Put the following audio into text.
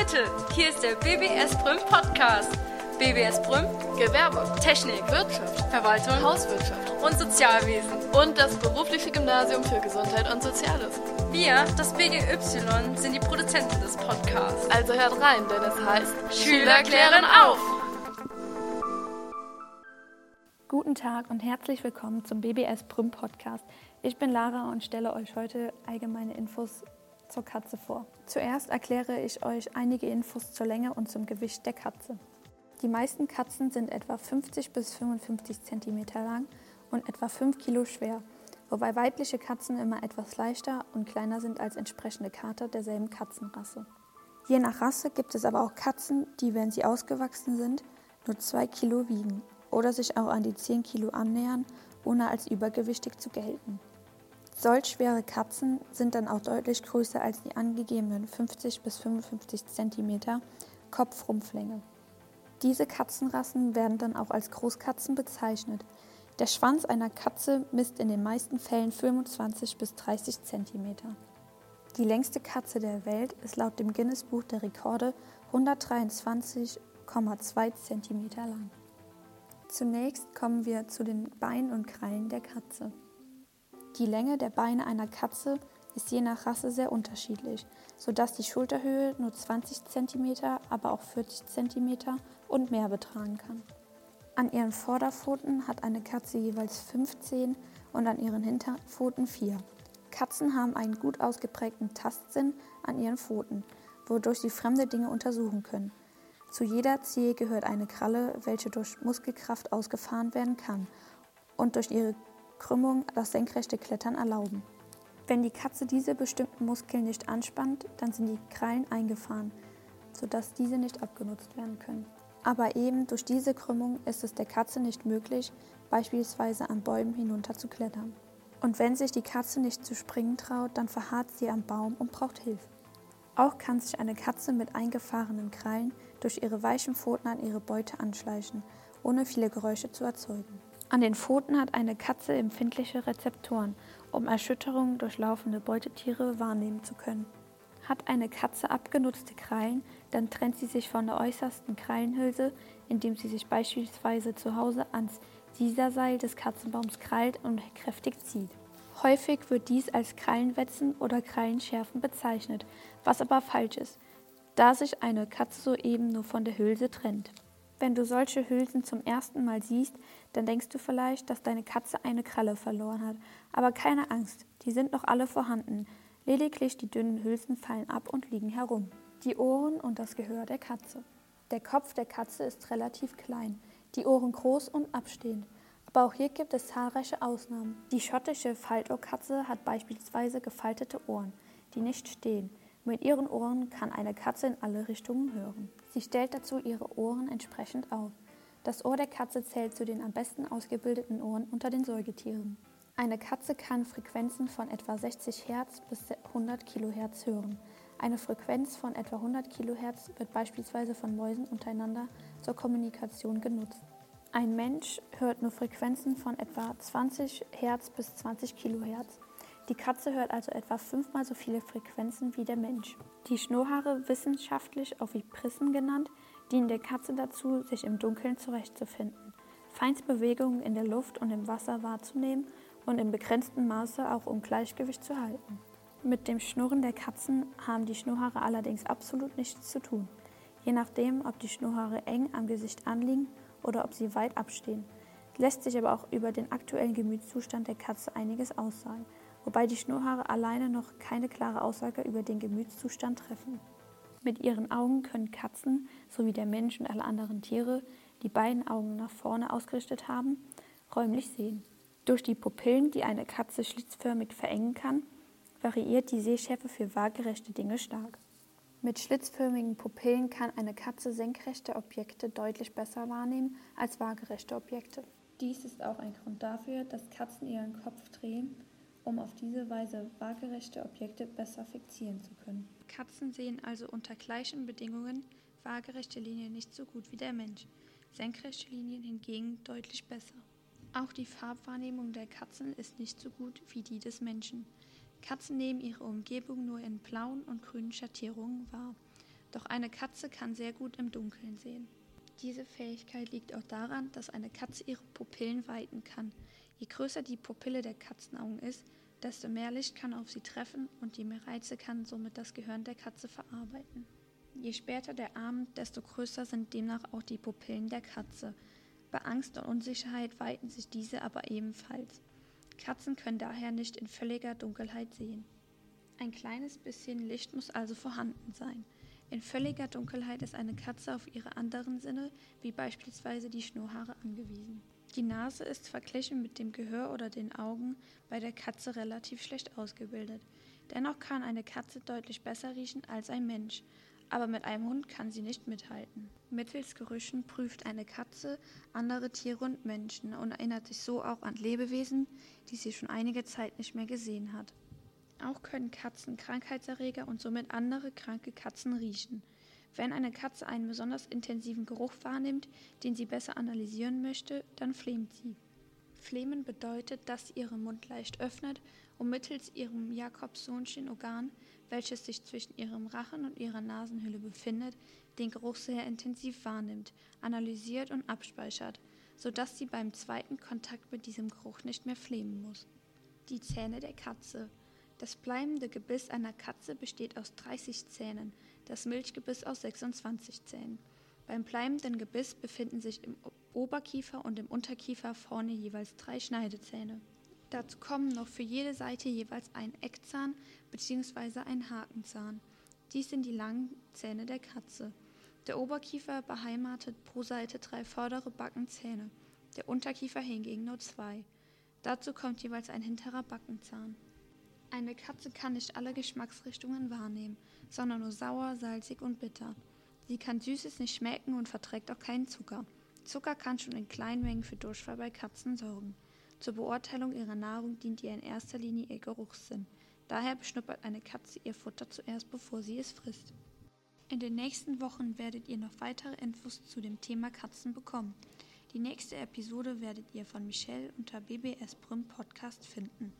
Leute, hier ist der BBS Brüm Podcast. BBS Brüm, Gewerbe, Technik, Wirtschaft, Verwaltung Hauswirtschaft und Sozialwesen. und das berufliche Gymnasium für Gesundheit und Soziales. Wir, das BGY, sind die Produzenten des Podcasts. Also hört rein, denn es heißt Schüler klären auf! Guten Tag und herzlich willkommen zum BBS Brüm Podcast. Ich bin Lara und stelle euch heute allgemeine Infos zur Katze vor. Zuerst erkläre ich euch einige Infos zur Länge und zum Gewicht der Katze. Die meisten Katzen sind etwa 50 bis 55 cm lang und etwa 5 Kilo schwer, wobei weibliche Katzen immer etwas leichter und kleiner sind als entsprechende Kater derselben Katzenrasse. Je nach Rasse gibt es aber auch Katzen, die, wenn sie ausgewachsen sind, nur 2 Kilo wiegen oder sich auch an die 10 Kilo annähern, ohne als übergewichtig zu gelten. Solch schwere Katzen sind dann auch deutlich größer als die angegebenen 50 bis 55 cm Kopfrumpflänge. Diese Katzenrassen werden dann auch als Großkatzen bezeichnet. Der Schwanz einer Katze misst in den meisten Fällen 25 bis 30 cm. Die längste Katze der Welt ist laut dem Guinness Buch der Rekorde 123,2 cm lang. Zunächst kommen wir zu den Beinen und Krallen der Katze. Die Länge der Beine einer Katze ist je nach Rasse sehr unterschiedlich, sodass die Schulterhöhe nur 20 cm, aber auch 40 cm und mehr betragen kann. An ihren Vorderpfoten hat eine Katze jeweils 15 und an ihren Hinterpfoten 4. Katzen haben einen gut ausgeprägten Tastsinn an ihren Pfoten, wodurch sie fremde Dinge untersuchen können. Zu jeder Zehe gehört eine Kralle, welche durch Muskelkraft ausgefahren werden kann und durch ihre Krümmung das senkrechte Klettern erlauben. Wenn die Katze diese bestimmten Muskeln nicht anspannt, dann sind die Krallen eingefahren, sodass diese nicht abgenutzt werden können. Aber eben durch diese Krümmung ist es der Katze nicht möglich, beispielsweise an Bäumen hinunter zu klettern. Und wenn sich die Katze nicht zu springen traut, dann verharrt sie am Baum und braucht Hilfe. Auch kann sich eine Katze mit eingefahrenen Krallen durch ihre weichen Pfoten an ihre Beute anschleichen, ohne viele Geräusche zu erzeugen. An den Pfoten hat eine Katze empfindliche Rezeptoren, um Erschütterungen durch laufende Beutetiere wahrnehmen zu können. Hat eine Katze abgenutzte Krallen, dann trennt sie sich von der äußersten Krallenhülse, indem sie sich beispielsweise zu Hause ans Sieserseil des Katzenbaums krallt und kräftig zieht. Häufig wird dies als Krallenwetzen oder Krallenschärfen bezeichnet, was aber falsch ist, da sich eine Katze soeben nur von der Hülse trennt. Wenn du solche Hülsen zum ersten Mal siehst, dann denkst du vielleicht, dass deine Katze eine Kralle verloren hat. Aber keine Angst, die sind noch alle vorhanden. Lediglich die dünnen Hülsen fallen ab und liegen herum. Die Ohren und das Gehör der Katze. Der Kopf der Katze ist relativ klein, die Ohren groß und abstehend. Aber auch hier gibt es zahlreiche Ausnahmen. Die schottische Faltohrkatze hat beispielsweise gefaltete Ohren, die nicht stehen. Mit ihren Ohren kann eine Katze in alle Richtungen hören. Sie stellt dazu ihre Ohren entsprechend auf. Das Ohr der Katze zählt zu den am besten ausgebildeten Ohren unter den Säugetieren. Eine Katze kann Frequenzen von etwa 60 Hertz bis 100 Kilohertz hören. Eine Frequenz von etwa 100 Kilohertz wird beispielsweise von Mäusen untereinander zur Kommunikation genutzt. Ein Mensch hört nur Frequenzen von etwa 20 Hertz bis 20 Kilohertz. Die Katze hört also etwa fünfmal so viele Frequenzen wie der Mensch. Die Schnurrhaare, wissenschaftlich auch Vibrissen genannt, dienen der Katze dazu, sich im Dunkeln zurechtzufinden, Feinstbewegungen in der Luft und im Wasser wahrzunehmen und im begrenzten Maße auch um Gleichgewicht zu halten. Mit dem Schnurren der Katzen haben die Schnurrhaare allerdings absolut nichts zu tun. Je nachdem, ob die Schnurrhaare eng am Gesicht anliegen oder ob sie weit abstehen, lässt sich aber auch über den aktuellen Gemütszustand der Katze einiges aussagen, wobei die Schnurrhaare alleine noch keine klare Aussage über den Gemütszustand treffen. Mit ihren Augen können Katzen, sowie der Mensch und alle anderen Tiere, die beiden Augen nach vorne ausgerichtet haben, räumlich sehen. Durch die Pupillen, die eine Katze schlitzförmig verengen kann, variiert die Sehschärfe für waagerechte Dinge stark. Mit schlitzförmigen Pupillen kann eine Katze senkrechte Objekte deutlich besser wahrnehmen als waagerechte Objekte. Dies ist auch ein Grund dafür, dass Katzen ihren Kopf drehen, um auf diese Weise waagerechte Objekte besser fixieren zu können. Katzen sehen also unter gleichen Bedingungen waagerechte Linien nicht so gut wie der Mensch, senkrechte Linien hingegen deutlich besser. Auch die Farbwahrnehmung der Katzen ist nicht so gut wie die des Menschen. Katzen nehmen ihre Umgebung nur in blauen und grünen Schattierungen wahr, Doch eine Katze kann sehr gut im Dunkeln sehen. Diese Fähigkeit liegt auch daran, dass eine Katze ihre Pupillen weiten kann. Je größer die Pupille der Katzenaugen ist, desto mehr Licht kann auf sie treffen und je mehr Reize kann somit das Gehirn der Katze verarbeiten. Je später der Abend, desto größer sind demnach auch die Pupillen der Katze. Bei Angst und Unsicherheit weiten sich diese aber ebenfalls. Katzen können daher nicht in völliger Dunkelheit sehen. Ein kleines bisschen Licht muss also vorhanden sein. In völliger Dunkelheit ist eine Katze auf ihre anderen Sinne, wie beispielsweise die Schnurrhaare, angewiesen. Die Nase ist verglichen mit dem Gehör oder den Augen bei der Katze relativ schlecht ausgebildet. Dennoch kann eine Katze deutlich besser riechen als ein Mensch, aber mit einem Hund kann sie nicht mithalten. Mittels Gerüchen prüft eine Katze andere Tiere und Menschen und erinnert sich so auch an Lebewesen, die sie schon einige Zeit nicht mehr gesehen hat. Auch können Katzen Krankheitserreger und somit andere kranke Katzen riechen. Wenn eine Katze einen besonders intensiven Geruch wahrnimmt, den sie besser analysieren möchte, dann flemt sie. Flemen bedeutet, dass sie ihren Mund leicht öffnet und mittels ihrem Jakobsonschen-Organ, welches sich zwischen ihrem Rachen und ihrer Nasenhülle befindet, den Geruch sehr intensiv wahrnimmt, analysiert und abspeichert, sodass sie beim zweiten Kontakt mit diesem Geruch nicht mehr flemen muss. Die Zähne der Katze. Das bleibende Gebiss einer Katze besteht aus 30 Zähnen, das Milchgebiss aus 26 Zähnen. Beim bleibenden Gebiss befinden sich im Oberkiefer und im Unterkiefer vorne jeweils drei Schneidezähne. Dazu kommen noch für jede Seite jeweils ein Eckzahn bzw. ein Hakenzahn. Dies sind die langen Zähne der Katze. Der Oberkiefer beheimatet pro Seite drei vordere Backenzähne, der Unterkiefer hingegen nur zwei. Dazu kommt jeweils ein hinterer Backenzahn. Eine Katze kann nicht alle Geschmacksrichtungen wahrnehmen, sondern nur sauer, salzig und bitter. Sie kann Süßes nicht schmecken und verträgt auch keinen Zucker. Zucker kann schon in kleinen Mengen für Durchfall bei Katzen sorgen. Zur Beurteilung ihrer Nahrung dient ihr in erster Linie ihr Geruchssinn. Daher beschnuppert eine Katze ihr Futter zuerst, bevor sie es frisst. In den nächsten Wochen werdet ihr noch weitere Infos zu dem Thema Katzen bekommen. Die nächste Episode werdet ihr von Michelle unter BBS Brüm Podcast finden.